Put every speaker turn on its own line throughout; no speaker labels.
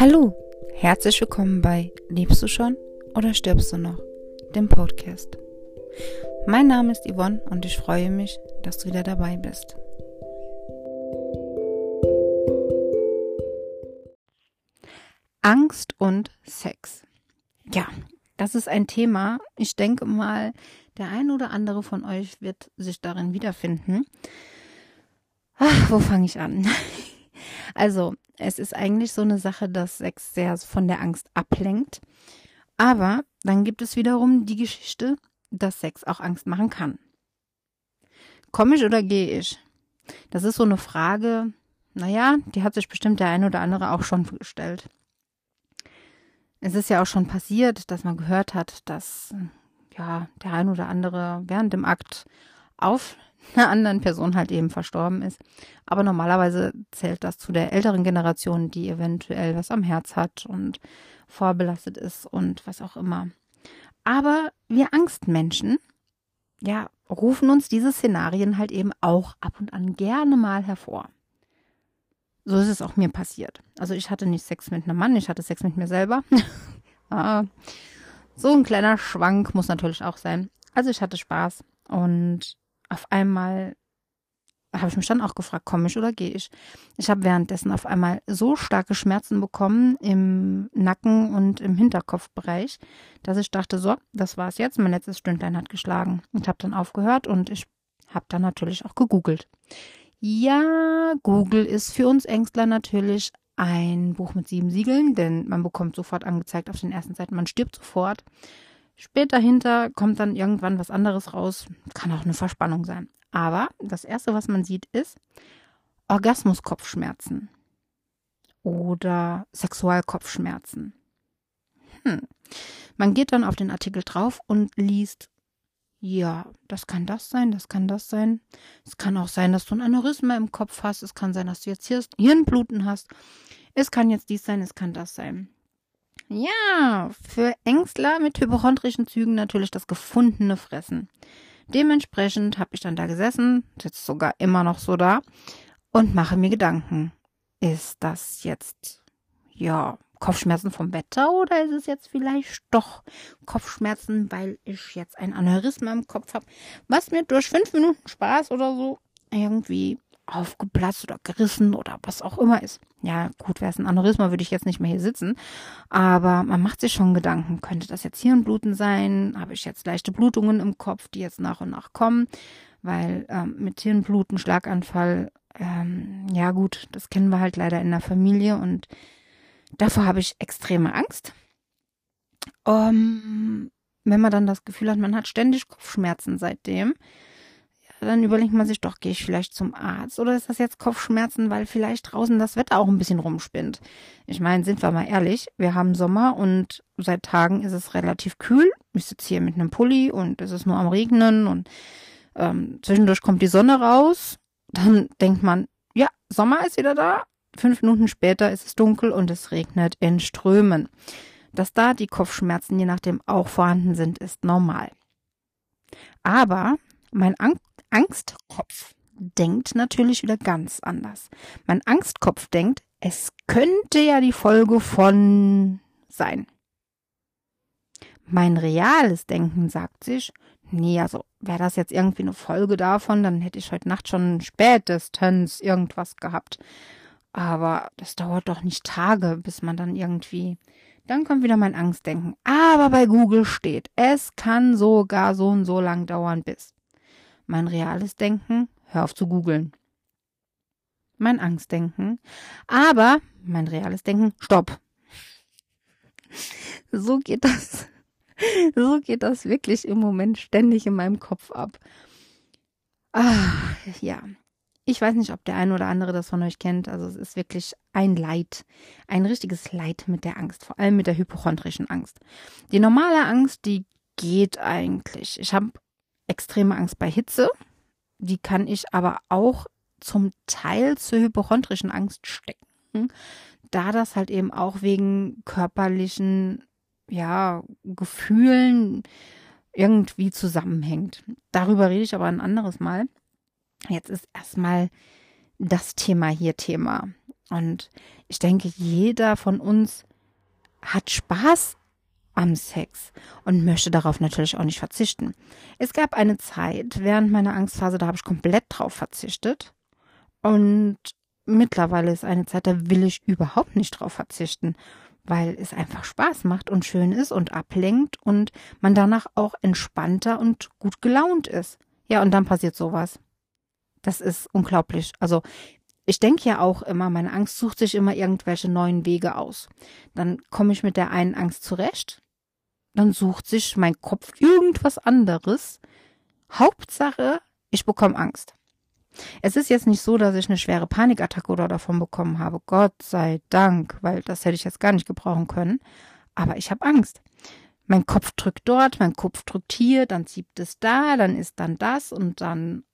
Hallo, herzlich willkommen bei Lebst du schon oder stirbst du noch? Dem Podcast. Mein Name ist Yvonne und ich freue mich, dass du wieder dabei bist. Angst und Sex. Ja, das ist ein Thema. Ich denke mal, der ein oder andere von euch wird sich darin wiederfinden. Ach, wo fange ich an? Also, es ist eigentlich so eine Sache, dass Sex sehr von der Angst ablenkt. Aber dann gibt es wiederum die Geschichte, dass Sex auch Angst machen kann. Komme ich oder gehe ich? Das ist so eine Frage, naja, die hat sich bestimmt der eine oder andere auch schon gestellt. Es ist ja auch schon passiert, dass man gehört hat, dass ja der ein oder andere während dem Akt auf einer anderen Person halt eben verstorben ist. Aber normalerweise zählt das zu der älteren Generation, die eventuell was am Herz hat und vorbelastet ist und was auch immer. Aber wir Angstmenschen, ja, rufen uns diese Szenarien halt eben auch ab und an gerne mal hervor. So ist es auch mir passiert. Also ich hatte nicht Sex mit einem Mann, ich hatte Sex mit mir selber. ah, so ein kleiner Schwank muss natürlich auch sein. Also ich hatte Spaß und auf einmal habe ich mich dann auch gefragt, komme ich oder gehe ich? Ich habe währenddessen auf einmal so starke Schmerzen bekommen im Nacken und im Hinterkopfbereich, dass ich dachte, so, das war's jetzt, mein letztes Stündlein hat geschlagen. Und habe dann aufgehört und ich habe dann natürlich auch gegoogelt. Ja, Google ist für uns Ängstler natürlich ein Buch mit sieben Siegeln, denn man bekommt sofort angezeigt auf den ersten Seiten, man stirbt sofort. Später hinter kommt dann irgendwann was anderes raus. Kann auch eine Verspannung sein. Aber das erste, was man sieht, ist Orgasmuskopfschmerzen oder Sexualkopfschmerzen. Hm. Man geht dann auf den Artikel drauf und liest, ja, das kann das sein, das kann das sein. Es kann auch sein, dass du ein Aneurysma im Kopf hast. Es kann sein, dass du jetzt Hirnbluten hast. Es kann jetzt dies sein, es kann das sein. Ja, für Ängstler mit hypochondrischen Zügen natürlich das gefundene Fressen. Dementsprechend habe ich dann da gesessen, sitze sogar immer noch so da und mache mir Gedanken. Ist das jetzt, ja, Kopfschmerzen vom Wetter oder ist es jetzt vielleicht doch Kopfschmerzen, weil ich jetzt ein Aneurysma im Kopf habe, was mir durch fünf Minuten Spaß oder so irgendwie aufgeplatzt oder gerissen oder was auch immer ist. Ja, gut, wäre es ein Aneurysma, würde ich jetzt nicht mehr hier sitzen. Aber man macht sich schon Gedanken. Könnte das jetzt Hirnbluten sein? Habe ich jetzt leichte Blutungen im Kopf, die jetzt nach und nach kommen? Weil ähm, mit Hirnbluten, Schlaganfall, ähm, ja gut, das kennen wir halt leider in der Familie und davor habe ich extreme Angst. Um, wenn man dann das Gefühl hat, man hat ständig Kopfschmerzen seitdem, dann überlegt man sich doch, gehe ich vielleicht zum Arzt oder ist das jetzt Kopfschmerzen, weil vielleicht draußen das Wetter auch ein bisschen rumspinnt. Ich meine, sind wir mal ehrlich, wir haben Sommer und seit Tagen ist es relativ kühl. Ich sitze hier mit einem Pulli und es ist nur am Regnen und ähm, zwischendurch kommt die Sonne raus. Dann denkt man, ja, Sommer ist wieder da. Fünf Minuten später ist es dunkel und es regnet in Strömen. Dass da die Kopfschmerzen je nachdem auch vorhanden sind, ist normal. Aber mein An Angstkopf denkt natürlich wieder ganz anders. Mein Angstkopf denkt, es könnte ja die Folge von sein. Mein reales Denken sagt sich, nee, also wäre das jetzt irgendwie eine Folge davon, dann hätte ich heute Nacht schon spätestens irgendwas gehabt. Aber das dauert doch nicht Tage, bis man dann irgendwie. Dann kommt wieder mein Angstdenken. Aber bei Google steht, es kann sogar so und so lang dauern bis. Mein reales Denken, hör auf zu googeln. Mein Angstdenken, aber mein reales Denken, stopp. So geht das. So geht das wirklich im Moment ständig in meinem Kopf ab. Ah, ja. Ich weiß nicht, ob der eine oder andere das von euch kennt. Also es ist wirklich ein Leid, ein richtiges Leid mit der Angst, vor allem mit der hypochondrischen Angst. Die normale Angst, die geht eigentlich. Ich habe extreme Angst bei Hitze. Die kann ich aber auch zum Teil zur hypochondrischen Angst stecken, da das halt eben auch wegen körperlichen, ja, Gefühlen irgendwie zusammenhängt. Darüber rede ich aber ein anderes Mal. Jetzt ist erstmal das Thema hier Thema. Und ich denke, jeder von uns hat Spaß am Sex und möchte darauf natürlich auch nicht verzichten. Es gab eine Zeit während meiner Angstphase, da habe ich komplett drauf verzichtet. Und mittlerweile ist eine Zeit, da will ich überhaupt nicht drauf verzichten, weil es einfach Spaß macht und schön ist und ablenkt und man danach auch entspannter und gut gelaunt ist. Ja, und dann passiert sowas. Das ist unglaublich. Also ich denke ja auch immer, meine Angst sucht sich immer irgendwelche neuen Wege aus. Dann komme ich mit der einen Angst zurecht, dann sucht sich mein Kopf irgendwas anderes. Hauptsache, ich bekomme Angst. Es ist jetzt nicht so, dass ich eine schwere Panikattacke oder davon bekommen habe. Gott sei Dank, weil das hätte ich jetzt gar nicht gebrauchen können. Aber ich habe Angst. Mein Kopf drückt dort, mein Kopf drückt hier, dann zieht es da, dann ist dann das und dann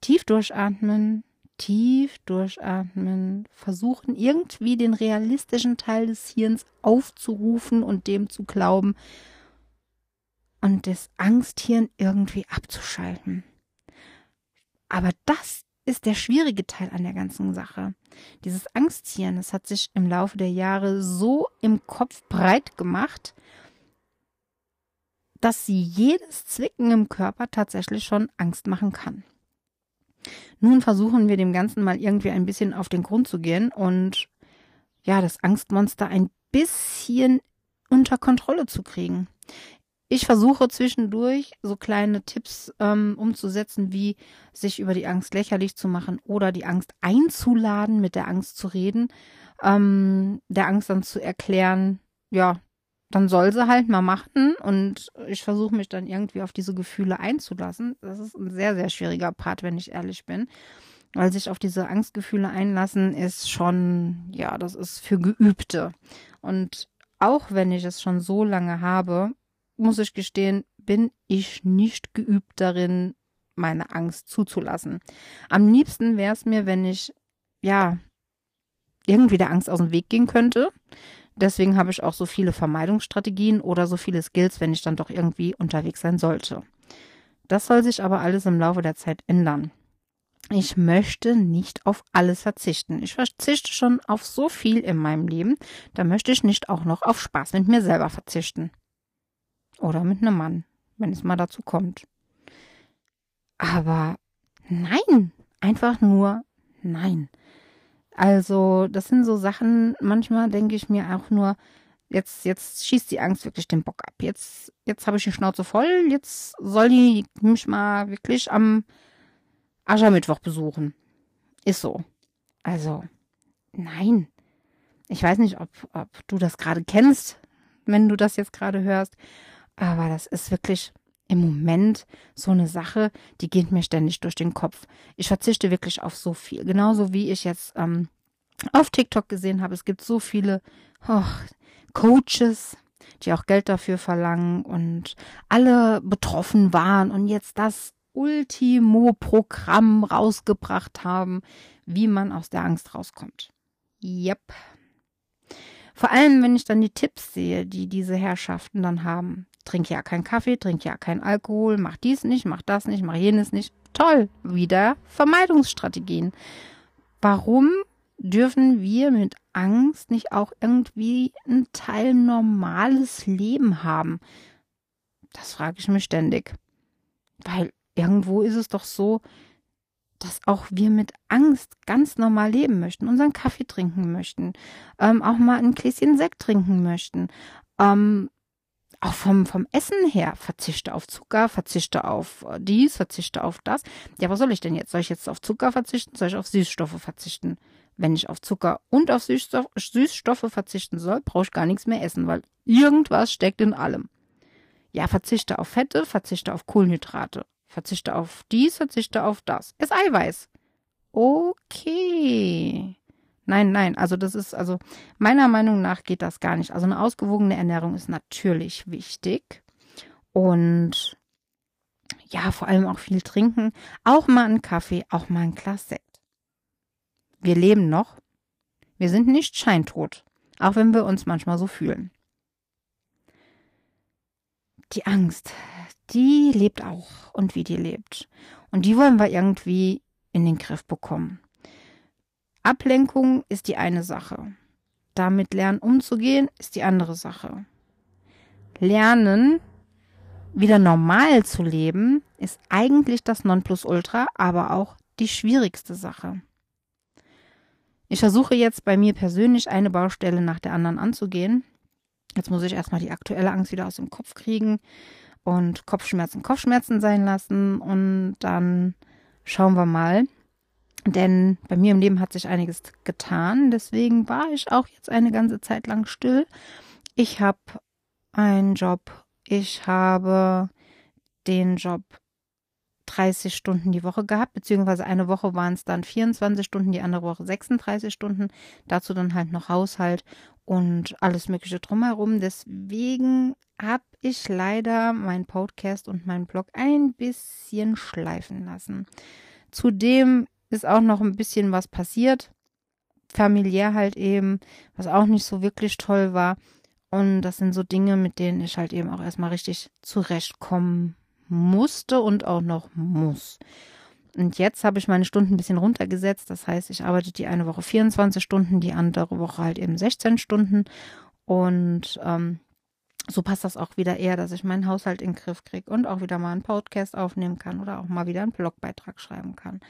tief durchatmen, tief durchatmen, versuchen irgendwie den realistischen Teil des Hirns aufzurufen und dem zu glauben und das Angsthirn irgendwie abzuschalten. Aber das ist der schwierige Teil an der ganzen Sache. Dieses Angsthirn, das hat sich im Laufe der Jahre so im Kopf breit gemacht, dass sie jedes Zwicken im Körper tatsächlich schon Angst machen kann. Nun versuchen wir dem Ganzen mal irgendwie ein bisschen auf den Grund zu gehen und ja, das Angstmonster ein bisschen unter Kontrolle zu kriegen. Ich versuche zwischendurch so kleine Tipps ähm, umzusetzen, wie sich über die Angst lächerlich zu machen oder die Angst einzuladen, mit der Angst zu reden, ähm, der Angst dann zu erklären, ja, dann soll sie halt mal machen und ich versuche mich dann irgendwie auf diese Gefühle einzulassen. Das ist ein sehr, sehr schwieriger Part, wenn ich ehrlich bin. Weil sich auf diese Angstgefühle einlassen ist schon, ja, das ist für Geübte. Und auch wenn ich es schon so lange habe, muss ich gestehen, bin ich nicht geübt darin, meine Angst zuzulassen. Am liebsten wäre es mir, wenn ich, ja, irgendwie der Angst aus dem Weg gehen könnte Deswegen habe ich auch so viele Vermeidungsstrategien oder so viele Skills, wenn ich dann doch irgendwie unterwegs sein sollte. Das soll sich aber alles im Laufe der Zeit ändern. Ich möchte nicht auf alles verzichten. Ich verzichte schon auf so viel in meinem Leben, da möchte ich nicht auch noch auf Spaß mit mir selber verzichten. Oder mit einem Mann, wenn es mal dazu kommt. Aber nein, einfach nur nein. Also, das sind so Sachen, manchmal denke ich mir auch nur, jetzt, jetzt schießt die Angst wirklich den Bock ab. Jetzt, jetzt habe ich die Schnauze voll, jetzt soll die mich mal wirklich am Aschermittwoch besuchen. Ist so. Also, nein. Ich weiß nicht, ob, ob du das gerade kennst, wenn du das jetzt gerade hörst, aber das ist wirklich im Moment so eine Sache, die geht mir ständig durch den Kopf. Ich verzichte wirklich auf so viel. Genauso wie ich jetzt ähm, auf TikTok gesehen habe, es gibt so viele oh, Coaches, die auch Geld dafür verlangen und alle betroffen waren und jetzt das Ultimo-Programm rausgebracht haben, wie man aus der Angst rauskommt. Yep. Vor allem, wenn ich dann die Tipps sehe, die diese Herrschaften dann haben trink ja keinen Kaffee, trink ja keinen Alkohol, mach dies nicht, mach das nicht, mach jenes nicht. Toll, wieder Vermeidungsstrategien. Warum dürfen wir mit Angst nicht auch irgendwie ein Teil normales Leben haben? Das frage ich mich ständig. Weil irgendwo ist es doch so, dass auch wir mit Angst ganz normal leben möchten, unseren Kaffee trinken möchten, ähm, auch mal ein Gläschen Sekt trinken möchten, ähm, auch vom, vom Essen her, verzichte auf Zucker, verzichte auf äh, dies, verzichte auf das. Ja, was soll ich denn jetzt? Soll ich jetzt auf Zucker verzichten? Soll ich auf Süßstoffe verzichten? Wenn ich auf Zucker und auf Süßstoff, Süßstoffe verzichten soll, brauche ich gar nichts mehr essen, weil irgendwas steckt in allem. Ja, verzichte auf Fette, verzichte auf Kohlenhydrate, verzichte auf dies, verzichte auf das. Ist Eiweiß. Okay. Nein, nein, also das ist, also meiner Meinung nach geht das gar nicht. Also eine ausgewogene Ernährung ist natürlich wichtig und ja, vor allem auch viel trinken, auch mal einen Kaffee, auch mal ein Glas Sekt. Wir leben noch. Wir sind nicht scheintot, auch wenn wir uns manchmal so fühlen. Die Angst, die lebt auch und wie die lebt. Und die wollen wir irgendwie in den Griff bekommen. Ablenkung ist die eine Sache. Damit lernen umzugehen ist die andere Sache. Lernen wieder normal zu leben ist eigentlich das Nonplusultra, aber auch die schwierigste Sache. Ich versuche jetzt bei mir persönlich eine Baustelle nach der anderen anzugehen. Jetzt muss ich erstmal die aktuelle Angst wieder aus dem Kopf kriegen und Kopfschmerzen Kopfschmerzen sein lassen und dann schauen wir mal. Denn bei mir im Leben hat sich einiges getan. Deswegen war ich auch jetzt eine ganze Zeit lang still. Ich habe einen Job. Ich habe den Job 30 Stunden die Woche gehabt, beziehungsweise eine Woche waren es dann 24 Stunden, die andere Woche 36 Stunden. Dazu dann halt noch Haushalt und alles Mögliche drumherum. Deswegen habe ich leider meinen Podcast und meinen Blog ein bisschen schleifen lassen. Zudem ist auch noch ein bisschen was passiert. Familiär halt eben, was auch nicht so wirklich toll war. Und das sind so Dinge, mit denen ich halt eben auch erstmal richtig zurechtkommen musste und auch noch muss. Und jetzt habe ich meine Stunden ein bisschen runtergesetzt. Das heißt, ich arbeite die eine Woche 24 Stunden, die andere Woche halt eben 16 Stunden. Und ähm, so passt das auch wieder eher, dass ich meinen Haushalt in den Griff kriege und auch wieder mal einen Podcast aufnehmen kann oder auch mal wieder einen Blogbeitrag schreiben kann.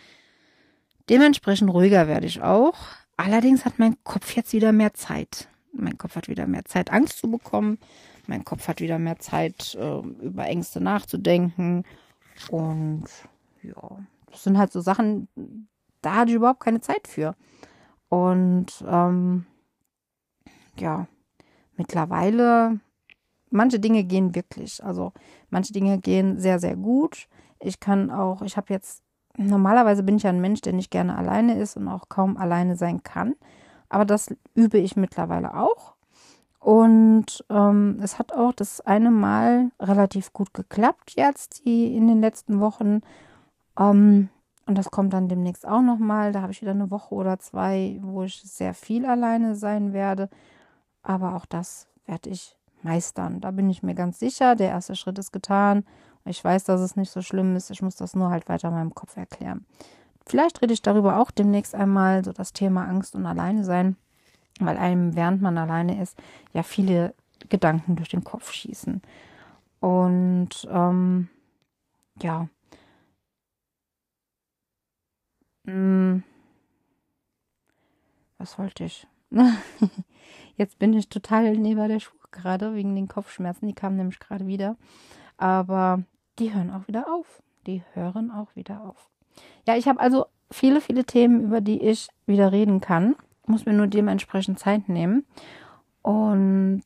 Dementsprechend ruhiger werde ich auch. Allerdings hat mein Kopf jetzt wieder mehr Zeit. Mein Kopf hat wieder mehr Zeit, Angst zu bekommen. Mein Kopf hat wieder mehr Zeit, äh, über Ängste nachzudenken. Und ja, das sind halt so Sachen, da hatte ich überhaupt keine Zeit für. Und ähm, ja, mittlerweile, manche Dinge gehen wirklich. Also manche Dinge gehen sehr, sehr gut. Ich kann auch, ich habe jetzt normalerweise bin ich ja ein Mensch, der nicht gerne alleine ist und auch kaum alleine sein kann. Aber das übe ich mittlerweile auch. Und ähm, es hat auch das eine Mal relativ gut geklappt jetzt, die in den letzten Wochen. Ähm, und das kommt dann demnächst auch nochmal. Da habe ich wieder eine Woche oder zwei, wo ich sehr viel alleine sein werde. Aber auch das werde ich meistern. Da bin ich mir ganz sicher. Der erste Schritt ist getan. Ich weiß, dass es nicht so schlimm ist. Ich muss das nur halt weiter in meinem Kopf erklären. Vielleicht rede ich darüber auch demnächst einmal, so das Thema Angst und Alleine sein, weil einem, während man alleine ist, ja viele Gedanken durch den Kopf schießen. Und ähm, ja. Hm. Was wollte ich? Jetzt bin ich total neben der Schuhe gerade wegen den Kopfschmerzen. Die kamen nämlich gerade wieder. Aber die hören auch wieder auf. Die hören auch wieder auf. Ja, ich habe also viele, viele Themen, über die ich wieder reden kann. Muss mir nur dementsprechend Zeit nehmen. Und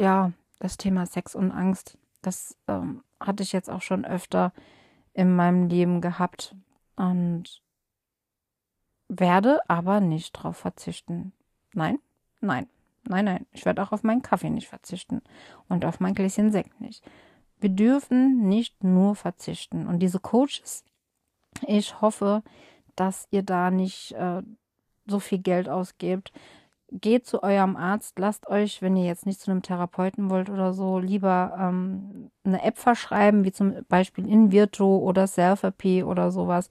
ja, das Thema Sex und Angst, das ähm, hatte ich jetzt auch schon öfter in meinem Leben gehabt und werde aber nicht drauf verzichten. Nein, nein, nein, nein. Ich werde auch auf meinen Kaffee nicht verzichten und auf mein Gläschen Sekt nicht. Wir dürfen nicht nur verzichten. Und diese Coaches, ich hoffe, dass ihr da nicht äh, so viel Geld ausgebt. Geht zu eurem Arzt, lasst euch, wenn ihr jetzt nicht zu einem Therapeuten wollt oder so, lieber ähm, eine App verschreiben, wie zum Beispiel Invirto oder Selfie oder sowas.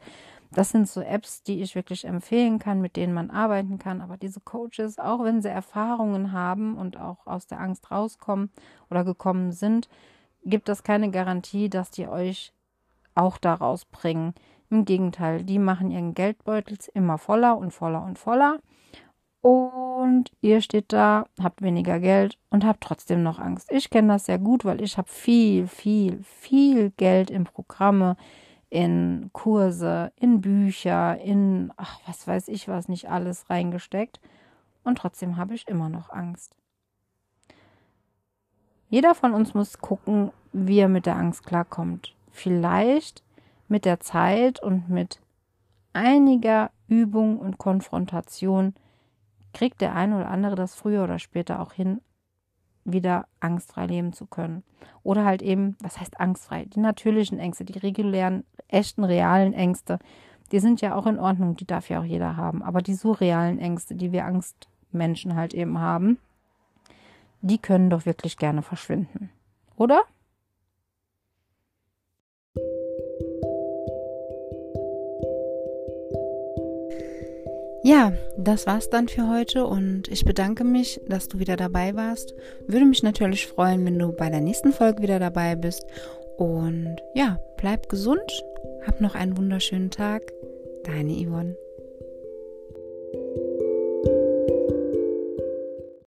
Das sind so Apps, die ich wirklich empfehlen kann, mit denen man arbeiten kann. Aber diese Coaches, auch wenn sie Erfahrungen haben und auch aus der Angst rauskommen oder gekommen sind, gibt es keine Garantie, dass die euch auch da rausbringen. Im Gegenteil, die machen ihren Geldbeutel immer voller und voller und voller. Und ihr steht da, habt weniger Geld und habt trotzdem noch Angst. Ich kenne das sehr gut, weil ich habe viel, viel, viel Geld in Programme, in Kurse, in Bücher, in, ach, was weiß ich was nicht alles reingesteckt. Und trotzdem habe ich immer noch Angst. Jeder von uns muss gucken, wie er mit der Angst klarkommt. Vielleicht mit der Zeit und mit einiger Übung und Konfrontation kriegt der eine oder andere das früher oder später auch hin, wieder angstfrei leben zu können. Oder halt eben, was heißt angstfrei? Die natürlichen Ängste, die regulären, echten, realen Ängste, die sind ja auch in Ordnung, die darf ja auch jeder haben. Aber die surrealen Ängste, die wir Angstmenschen halt eben haben, die können doch wirklich gerne verschwinden. Oder? Ja, das war's dann für heute und ich bedanke mich, dass du wieder dabei warst. Würde mich natürlich freuen, wenn du bei der nächsten Folge wieder dabei bist. Und ja, bleib gesund, hab noch einen wunderschönen Tag. Deine Yvonne.